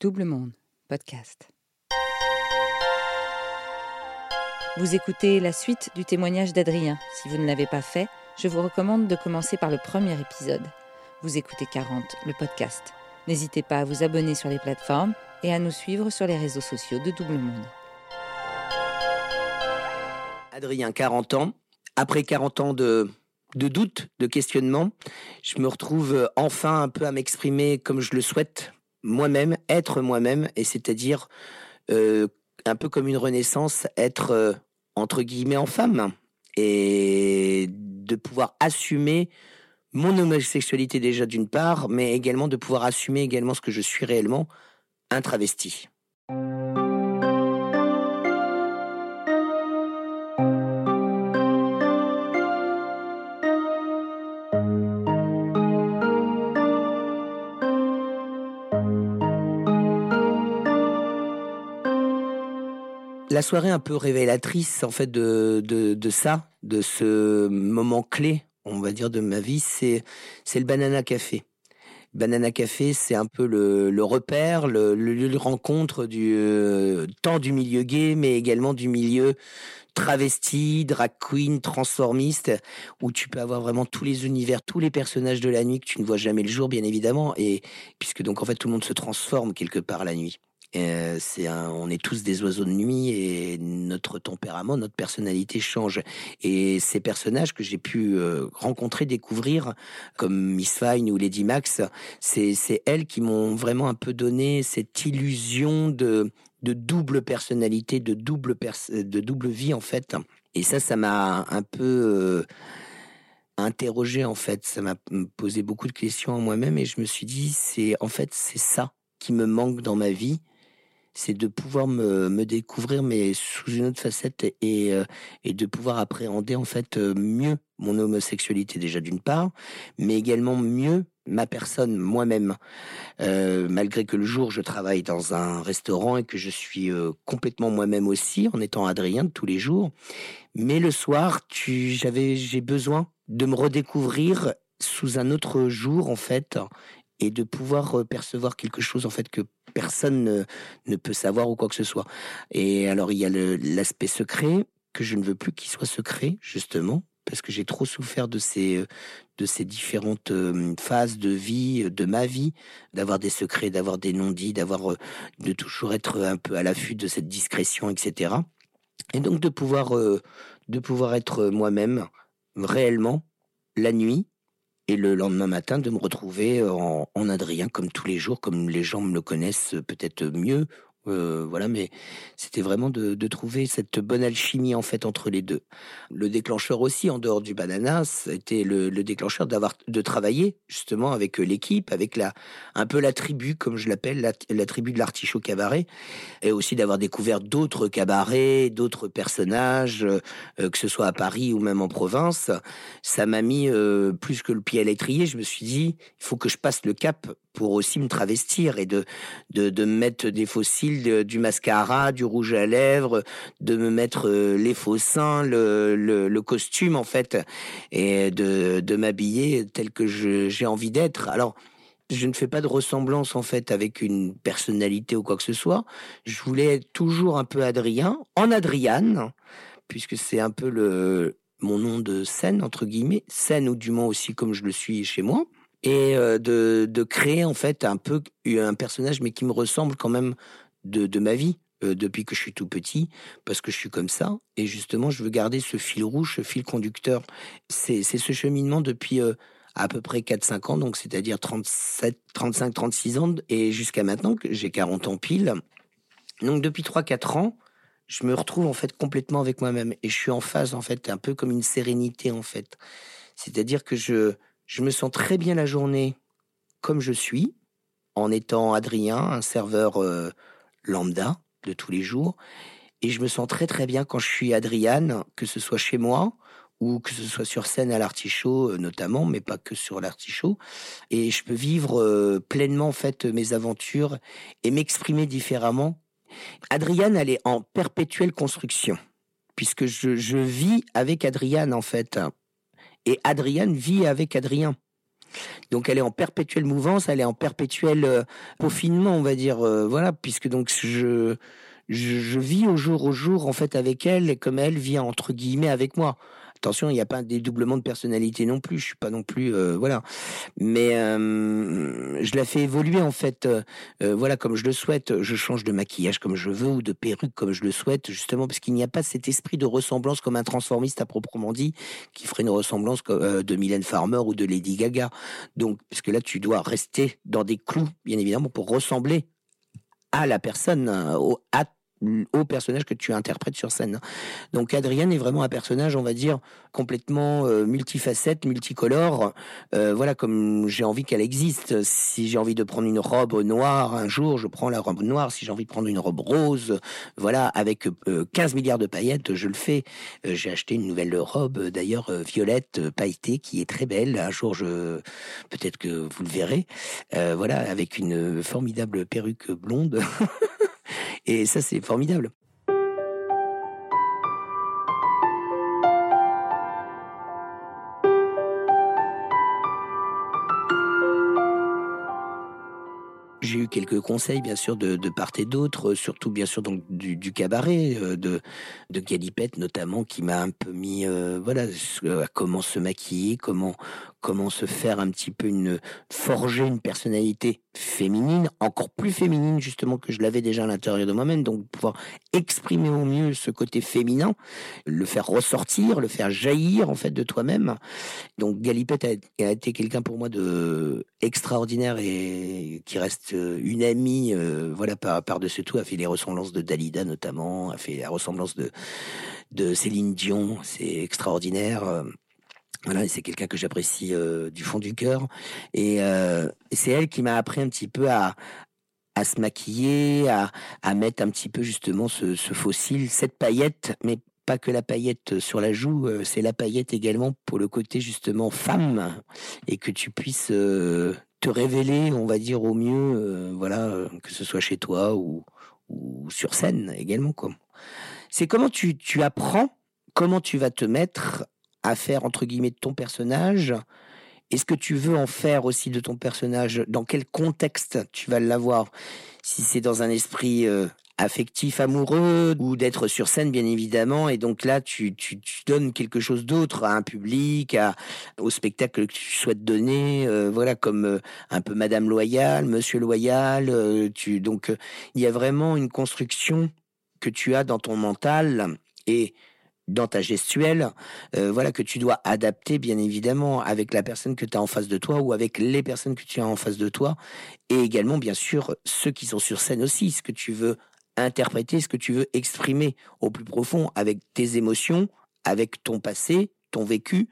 Double Monde, podcast. Vous écoutez la suite du témoignage d'Adrien. Si vous ne l'avez pas fait, je vous recommande de commencer par le premier épisode. Vous écoutez 40, le podcast. N'hésitez pas à vous abonner sur les plateformes et à nous suivre sur les réseaux sociaux de Double Monde. Adrien, 40 ans. Après 40 ans de, de doute, de questionnement, je me retrouve enfin un peu à m'exprimer comme je le souhaite, moi-même, être moi-même, et c'est-à-dire euh, un peu comme une renaissance, être euh, entre guillemets en femme et de pouvoir assumer mon homosexualité déjà d'une part, mais également de pouvoir assumer également ce que je suis réellement, un travesti. La soirée un peu révélatrice en fait de, de, ça, de ce moment clé, on va dire, de ma vie, c'est c'est le Banana Café. Banana Café, c'est un peu le, repère, le, lieu de rencontre du euh, tant du milieu gay, mais également du milieu travesti, drag queen, transformiste, où tu peux avoir vraiment tous les univers, tous les personnages de la nuit que tu ne vois jamais le jour, bien évidemment, et puisque donc en fait tout le monde se transforme quelque part la nuit. Euh, on est tous des oiseaux de nuit et notre tempérament, notre personnalité change. Et ces personnages que j'ai pu euh, rencontrer, découvrir, comme Miss Fine ou Lady Max, c'est, c'est elles qui m'ont vraiment un peu donné cette illusion de, de double personnalité, de double, de double vie en fait. Et ça, ça m'a un peu euh, interrogé en fait. Ça m'a posé beaucoup de questions à moi-même et je me suis dit, c'est en fait c'est ça qui me manque dans ma vie c'est de pouvoir me, me, découvrir mais sous une autre facette et, euh, et de pouvoir appréhender en fait euh, mieux mon homosexualité déjà d'une part, mais également mieux ma personne moi-même. Euh, malgré que le jour je travaille dans un restaurant et que je suis complètement moi-même aussi en étant Adrien tous les jours, mais le soir j'avais j'ai besoin de me redécouvrir sous un autre jour en fait et de pouvoir percevoir quelque chose en fait que personne ne, peut savoir ou quoi que ce soit. Et alors il y a l'aspect secret que je ne veux plus qu'il soit secret justement parce que j'ai trop souffert de ces de ces différentes phases de vie, de ma vie, d'avoir des secrets, d'avoir des non-dits, d'avoir de toujours être un peu à l'affût de cette discrétion, etc. Et donc de pouvoir de pouvoir être moi-même réellement la nuit et le lendemain matin de me retrouver en, en, Adrien comme tous les jours, comme les gens me le connaissent peut-être mieux euh, voilà, mais c'était vraiment de, trouver cette bonne alchimie en fait entre les deux. Le déclencheur aussi, en dehors du banana, c'était le, le déclencheur d'avoir de travailler justement avec euh, l'équipe, avec la un peu la tribu comme je l'appelle, la, tribu de l'artichaut cabaret, et aussi d'avoir découvert d'autres cabarets, d'autres personnages, euh, que ce soit à Paris ou même en province. Ça m'a mis plus que le pied à l'étrier. Je me suis dit, il faut que je passe le cap pour aussi me travestir et de, de mettre des fossiles, du mascara, du rouge à lèvres, de me mettre euh, les faux seins, le, costume en fait, et de, de m'habiller tel que j'ai envie d'être. Alors, je ne fais pas de ressemblance en fait avec une personnalité ou quoi que ce soit. Je voulais être toujours un peu Adrien, en Adriane, puisque c'est un peu le mon nom de scène entre guillemets, scène ou du moins aussi comme je le suis chez moi et euh, de, de, créer en fait un peu un personnage mais qui me ressemble quand même de, ma vie euh, depuis que je suis tout petit parce que je suis comme ça. Et justement je veux garder ce fil rouge ce fil conducteur. C'est ce cheminement depuis euh, à peu près 4-5 ans donc c'est-à-dire 37 35 36 ans et jusqu'à maintenant que j'ai 40 ans pile. Donc depuis 3-4 ans je me retrouve en fait complètement avec moi-même. Et je suis en phase en fait un peu comme une sérénité en fait. C'est-à-dire que je je me sens très bien la journée comme je suis, en étant Adrien, un serveur euh, lambda de tous les jours. Et je me sens très très bien quand je suis Adriane, que ce soit chez moi ou que ce soit sur scène à l'artichaut euh, notamment, mais pas que sur l'artichaut. Et je peux vivre euh, pleinement en fait mes aventures et m'exprimer différemment. Adriane, elle est en perpétuelle construction, puisque je, je vis avec Adriane en fait et Adrienne vit avec Adrien. Donc elle est en perpétuelle mouvance, elle est en perpétuel euh, peaufinement, on va dire. Euh, voilà, puisque donc je, je, vis au jour au jour en fait avec elle, et comme elle vit entre guillemets avec moi. Attention, il n'y a pas un dédoublement de personnalité non plus. Je suis pas non plus, euh, voilà. Mais euh, je la fais évoluer en fait, euh, voilà comme je le souhaite. Je change de maquillage comme je veux ou de perruque comme je le souhaite, justement parce qu'il n'y a pas cet esprit de ressemblance comme un transformiste à proprement dit, qui ferait une ressemblance de Mylène Farmer ou de Lady Gaga. Donc, parce que là, tu dois rester dans des clous, bien évidemment, pour ressembler à la personne, au, à au personnage que tu interprètes sur scène. Donc Adrienne est vraiment un personnage, on va dire, complètement euh, multifacette, multicolore. Euh, voilà, comme j'ai envie qu'elle existe. Si j'ai envie de prendre une robe noire un jour, je prends la robe noire. Si j'ai envie de prendre une robe rose, voilà, avec 15 euh, milliards de paillettes, je le fais. j'ai acheté une nouvelle robe, d'ailleurs violette pailletée, qui est très belle. Un jour, je peut-être que vous le verrez. voilà, avec une formidable perruque blonde. Et ça, c'est formidable. J'ai eu quelques conseils, bien sûr, de, part et d'autre, surtout, bien sûr, donc du, cabaret, euh, de, de Galipette notamment, qui m'a un peu mis, euh, voilà, comment se maquiller, comment, comment se faire un petit peu une, forger une personnalité féminine, encore plus féminine justement que je l'avais déjà à l'intérieur de moi-même, donc pouvoir exprimer au mieux ce côté féminin, le faire ressortir, le faire jaillir en fait de toi-même. Donc Galipette a, été quelqu'un pour moi de extraordinaire et qui reste une amie, euh, voilà par par dessus tout, a fait les ressemblances de Dalida notamment, a fait la ressemblance de de Céline Dion, c'est extraordinaire. Voilà, c'est quelqu'un que j'apprécie euh, du fond du cœur. Euh, et c'est elle qui m'a appris un petit peu à, à se maquiller, à, à mettre un petit peu justement ce, ce fossile, cette paillette, mais pas que la paillette sur la joue, euh, c'est la paillette également pour le côté justement femme, et que tu puisses te révéler, on va dire au mieux, voilà, que ce soit chez toi ou, ou sur scène également. C'est comment tu, tu apprends, comment tu vas te mettre à faire entre guillemets de ton personnage Est-ce que tu veux en faire aussi de ton personnage? Dans quel contexte tu vas l'avoir? Si c'est dans un esprit euh, affectif, amoureux, ou d'être sur scène, bien évidemment. Et donc là, tu, tu, donnes quelque chose d'autre à un public, à, au spectacle que tu souhaites donner. Euh, voilà, comme euh, un peu Madame Loyal, Monsieur Loyal. tu, donc, il y a vraiment une construction que tu as dans ton mental. Et dans ta gestuelle, euh, voilà que tu dois adapter bien évidemment avec la personne que tu as en face de toi ou avec les personnes que tu as en face de toi et également bien sûr ceux qui sont sur scène aussi, ce que tu veux interpréter, ce que tu veux exprimer au plus profond avec tes émotions, avec ton passé, ton vécu,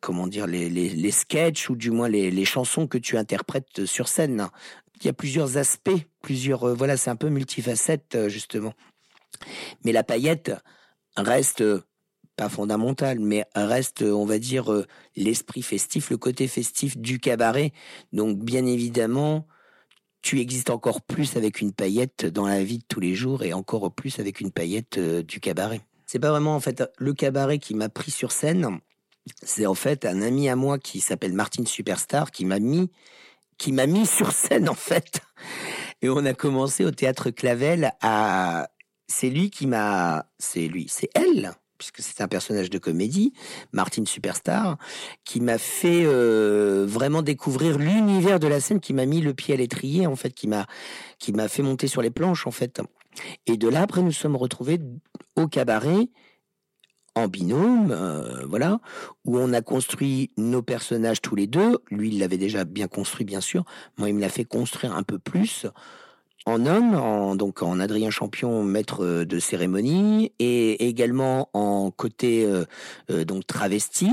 comment dire les, les, sketchs ou du moins les, les, chansons que tu interprètes sur scène. Il y a plusieurs aspects, plusieurs euh, voilà, c'est un peu multifacette euh, justement. Mais la paillette, reste pas fondamental, mais reste, on va dire, euh, l'esprit festif, le côté festif du cabaret. Donc, bien évidemment, tu existes encore plus avec une paillette dans la vie de tous les jours et encore plus avec une paillette euh, du cabaret. C'est pas vraiment, en fait, le cabaret qui m'a pris sur scène. C'est en fait un ami à moi qui s'appelle Martin Superstar qui m'a mis, qui m'a mis sur scène, en fait. Et on a commencé au théâtre Clavel à c'est lui qui m'a, c'est lui, c'est elle, puisque c'est un personnage de comédie, Martine Superstar, qui m'a fait euh, vraiment découvrir l'univers de la scène, qui m'a mis le pied à l'étrier, en fait, qui m'a, fait monter sur les planches, en fait. Et de là, après, nous sommes retrouvés au cabaret, en binôme, euh, voilà, où on a construit nos personnages tous les deux. Lui, il l'avait déjà bien construit, bien sûr. Moi, il me l'a fait construire un peu plus en homme, en, donc en Adrien Champion, maître euh, de cérémonie, et également en côté euh, euh, donc travesti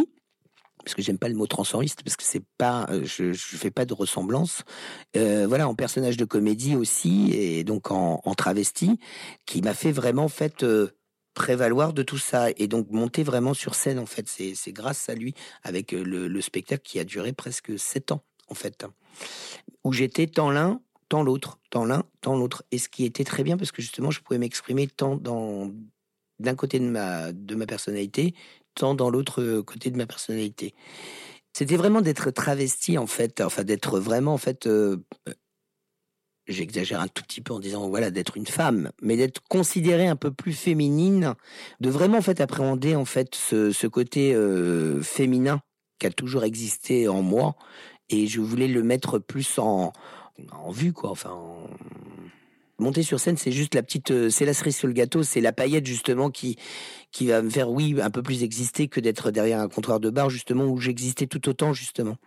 parce que j'aime pas le mot transformiste parce que c'est pas je, je fais pas de ressemblance. Voilà en personnage de comédie aussi et donc en, travesti qui m'a fait vraiment fait prévaloir de tout ça et donc monter vraiment sur scène en fait. C'est c'est grâce à lui avec le, le, spectacle qui a duré presque sept ans en fait où j'étais tant l'un l'autre, tant l'un, tant l'autre. Et ce qui était très bien parce que justement, je pouvais m'exprimer tant dans d'un côté de ma de ma personnalité, tant dans l'autre côté de ma personnalité. C'était vraiment d'être travesti en fait, enfin d'être vraiment en fait. Euh, j'exagère un tout petit peu en disant voilà d'être une femme, mais d'être considérée un peu plus féminine, de vraiment en fait appréhender en fait ce, côté euh, féminin qui a toujours existé en moi, et je voulais le mettre plus en, en vue quoi, enfin. Monter sur scène, c'est juste la petite, euh, c'est la cerise sur le gâteau, c'est la paillette justement qui qui va me faire, oui, un peu plus exister que d'être derrière un comptoir de bar justement où j'existais tout autant justement.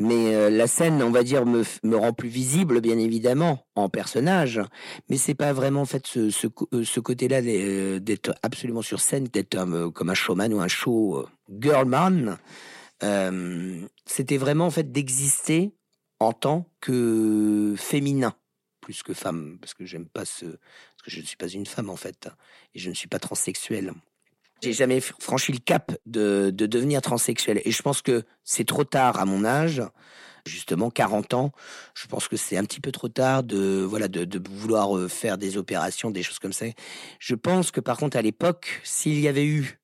Mais euh, la scène, on va dire, me, me rend plus visible, bien évidemment, en personnage. Mais c'est pas vraiment en fait ce, ce, euh, côté-là d'être absolument sur scène, d'être comme un showman ou un show girlman. C'était vraiment en fait d'exister en tant que féminin plus que femme, parce que j'aime pas ce, parce que je ne suis pas une femme en fait, et je ne suis pas transsexuel. J'ai jamais franchi le cap de, de devenir transsexuel, et je pense que c'est trop tard à mon âge, justement 40 ans. Je pense que c'est un petit peu trop tard de voilà de, de, vouloir euh, faire des opérations, des choses comme ça. Je pense que par contre à l'époque, s'il y avait eu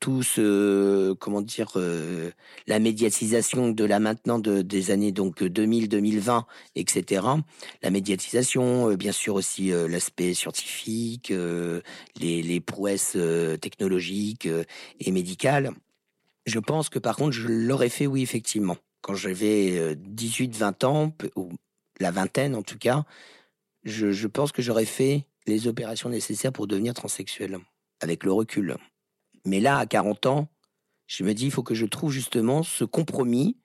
tout ce comment dire euh, la médiatisation de la maintenant de, des années donc 2000 2020 etc la médiatisation euh, bien sûr aussi euh, l'aspect scientifique les, les prouesses technologiques et médicales. Je pense que par contre je l'aurais fait oui effectivement. Quand j'avais 18 20 ans ou la vingtaine en tout cas je, je pense que j'aurais fait les opérations nécessaires pour devenir transsexuel avec le recul mais là, à 40 ans, je me dis, il faut que je trouve justement ce compromis.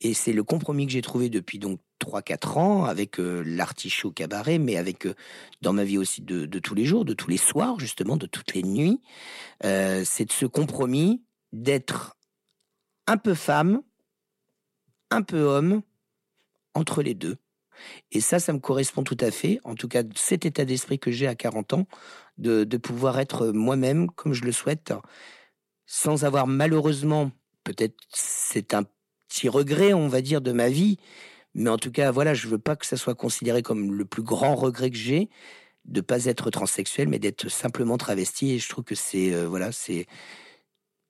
Et c'est le compromis que j'ai trouvé depuis donc 3-4 ans avec euh, l'artichaut cabaret, mais avec euh, dans ma vie aussi de, tous les jours, de tous les soirs, justement, de toutes les nuits. Euh, c'est ce compromis d'être un peu femme, un peu homme, entre les deux. Et ça, ça me correspond tout à fait. En tout cas, cet état d'esprit que j'ai à 40 ans, de, pouvoir être moi-même comme je le souhaite, sans avoir malheureusement, peut-être c'est un petit regret, on va dire, de ma vie, mais en tout cas, voilà, je veux pas que ça soit considéré comme le plus grand regret que j'ai de pas être transsexuel, mais d'être simplement travesti. Et je trouve que c'est euh, voilà, c'est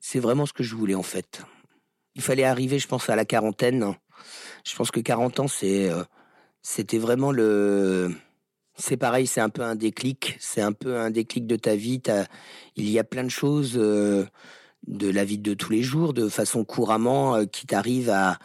c'est vraiment ce que je voulais en fait. Il fallait arriver, je pense, à la quarantaine. Je pense que 40 ans, c'est euh, c'était vraiment le. C'est pareil, c'est un peu un déclic. C'est un peu un déclic de ta vie. Il y a plein de choses euh, de la vie de tous les jours, de façon couramment, euh, qui t'arrivent à,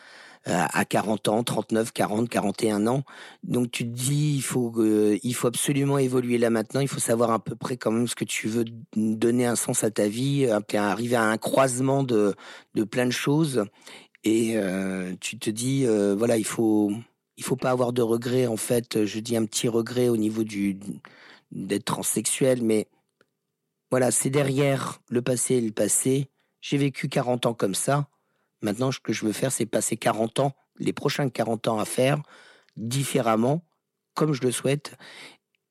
à 40 ans, 39, 40, 41 ans. Donc tu te dis, il faut, il faut absolument évoluer là maintenant. Il faut savoir à peu près quand même ce que tu veux donner un sens à ta vie, arriver à un croisement de, de plein de choses. Et euh, tu te dis, voilà, il faut, il faut pas avoir de regrets. En fait, je dis un petit regret au niveau du d'être transsexuel, mais voilà, c'est derrière le passé et le passé. J'ai vécu 40 ans comme ça. Maintenant, ce que je veux faire, c'est passer 40 ans, les prochains 40 ans à faire différemment, comme je le souhaite.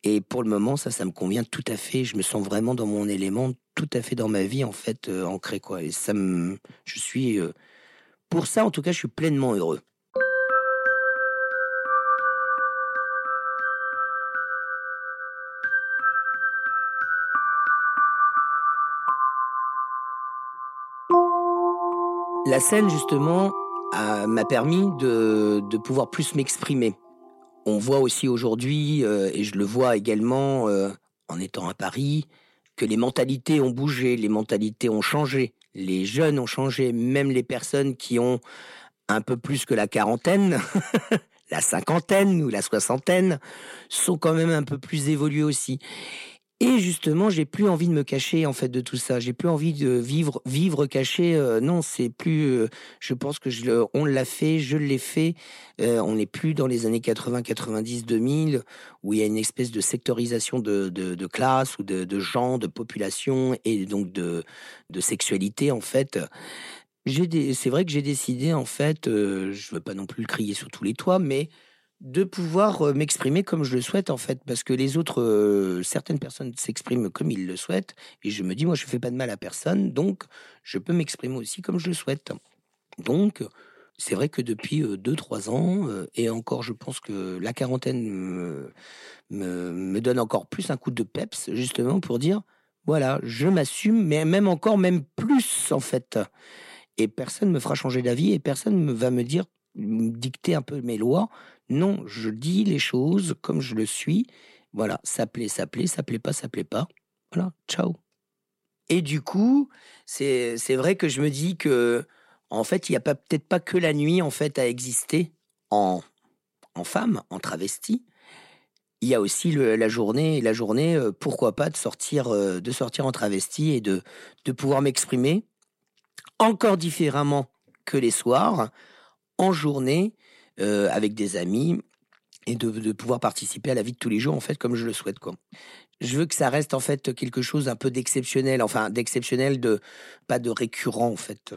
Et pour le moment, ça, ça me convient tout à fait. Je me sens vraiment dans mon élément, tout à fait dans ma vie, en fait, euh, ancré, quoi. Et ça je suis, euh, pour ça, en tout cas, je suis pleinement heureux. La scène, justement, m'a permis de, pouvoir plus m'exprimer. On voit aussi aujourd'hui, euh, et je le vois également euh, en étant à Paris, que les mentalités ont bougé, les mentalités ont changé, les jeunes ont changé, même les personnes qui ont un peu plus que la quarantaine, la cinquantaine ou la soixantaine, sont quand même un peu plus évoluées aussi. Et justement, j'ai plus envie de me cacher en fait de tout ça. J'ai plus envie de vivre vivre caché. Euh, non, c'est plus. Euh, je pense que on l'a fait, je l'ai fait. Euh, on n'est plus dans les années 80, 90, 2000 où il y a une espèce de sectorisation de, classe ou de, de genre, de population et donc de, de sexualité en fait. C'est vrai que j'ai décidé en fait. je veux pas non plus le crier sur tous les toits, mais de pouvoir m'exprimer comme je le souhaite en fait. Parce que les autres certaines personnes s'expriment comme ils le souhaitent. Et je me dis moi je fais pas de mal à personne. Donc je peux m'exprimer aussi comme je le souhaite. Donc c'est vrai que depuis 2-3 ans et encore je pense que la quarantaine me, me, donne encore plus un coup de peps justement pour dire voilà je m'assume mais même encore même plus en fait. Et personne ne me fera changer d'avis et personne ne va me dire, me dicter un peu mes lois. Non, je dis les choses comme je le suis. Voilà, ça plaît, ça plaît, ça plaît pas, ça plaît pas. Voilà, ciao. Et du coup, c'est vrai que je me dis que, en fait, il n'y a peut-être pas que la nuit en fait à exister en, en femme, en travesti. Il y a aussi la journée, la journée, euh, pourquoi pas de sortir, euh, de sortir en travesti et de, de pouvoir m'exprimer encore différemment que les soirs, en journée, euh, avec des amis, et de, pouvoir participer à la vie de tous les jours, en fait, comme je le souhaite, quoi. Je veux que ça reste, en fait, quelque chose un peu d'exceptionnel, enfin, d'exceptionnel, de, pas de récurrent, en fait.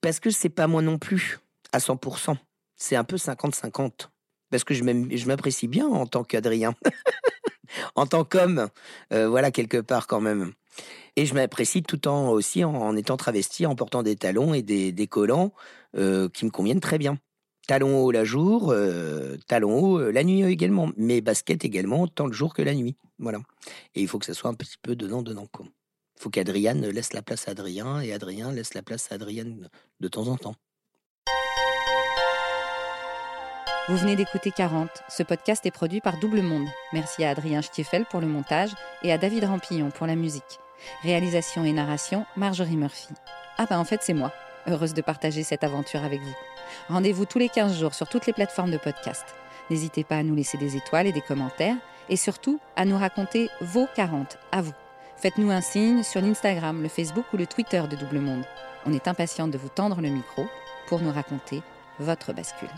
Parce que c'est pas moi non plus, à 100%. C'est un peu 50-50. Parce que je m'apprécie bien en tant qu'Adrien. en tant qu'homme, euh, voilà, quelque part, quand même. Et je m'apprécie tout en aussi en, étant travesti, en portant des talons et des, collants euh, qui me conviennent très bien. Talons hauts la jour, euh, talons hauts euh, la nuit également. Mes baskets également, tant le jour que la nuit. Voilà. Et il faut que ça soit un petit peu dedans, dedans. Il faut qu'Adriane laisse la place à Adrien et Adrien laisse la place à Adrienne de temps en temps. Vous venez d'écouter 40. Ce podcast est produit par Double Monde. Merci à Adrien Stiefel pour le montage et à David Rampillon pour la musique. Réalisation et narration, Marjorie Murphy. Ah bah en fait c'est moi. Heureuse de partager cette aventure avec vous. Rendez-vous tous les 15 jours sur toutes les plateformes de podcast. N'hésitez pas à nous laisser des étoiles et des commentaires et surtout à nous raconter vos 40 à vous. Faites-nous un signe sur l'Instagram, le Facebook ou le Twitter de Double Monde. On est impatiente de vous tendre le micro pour nous raconter votre bascule.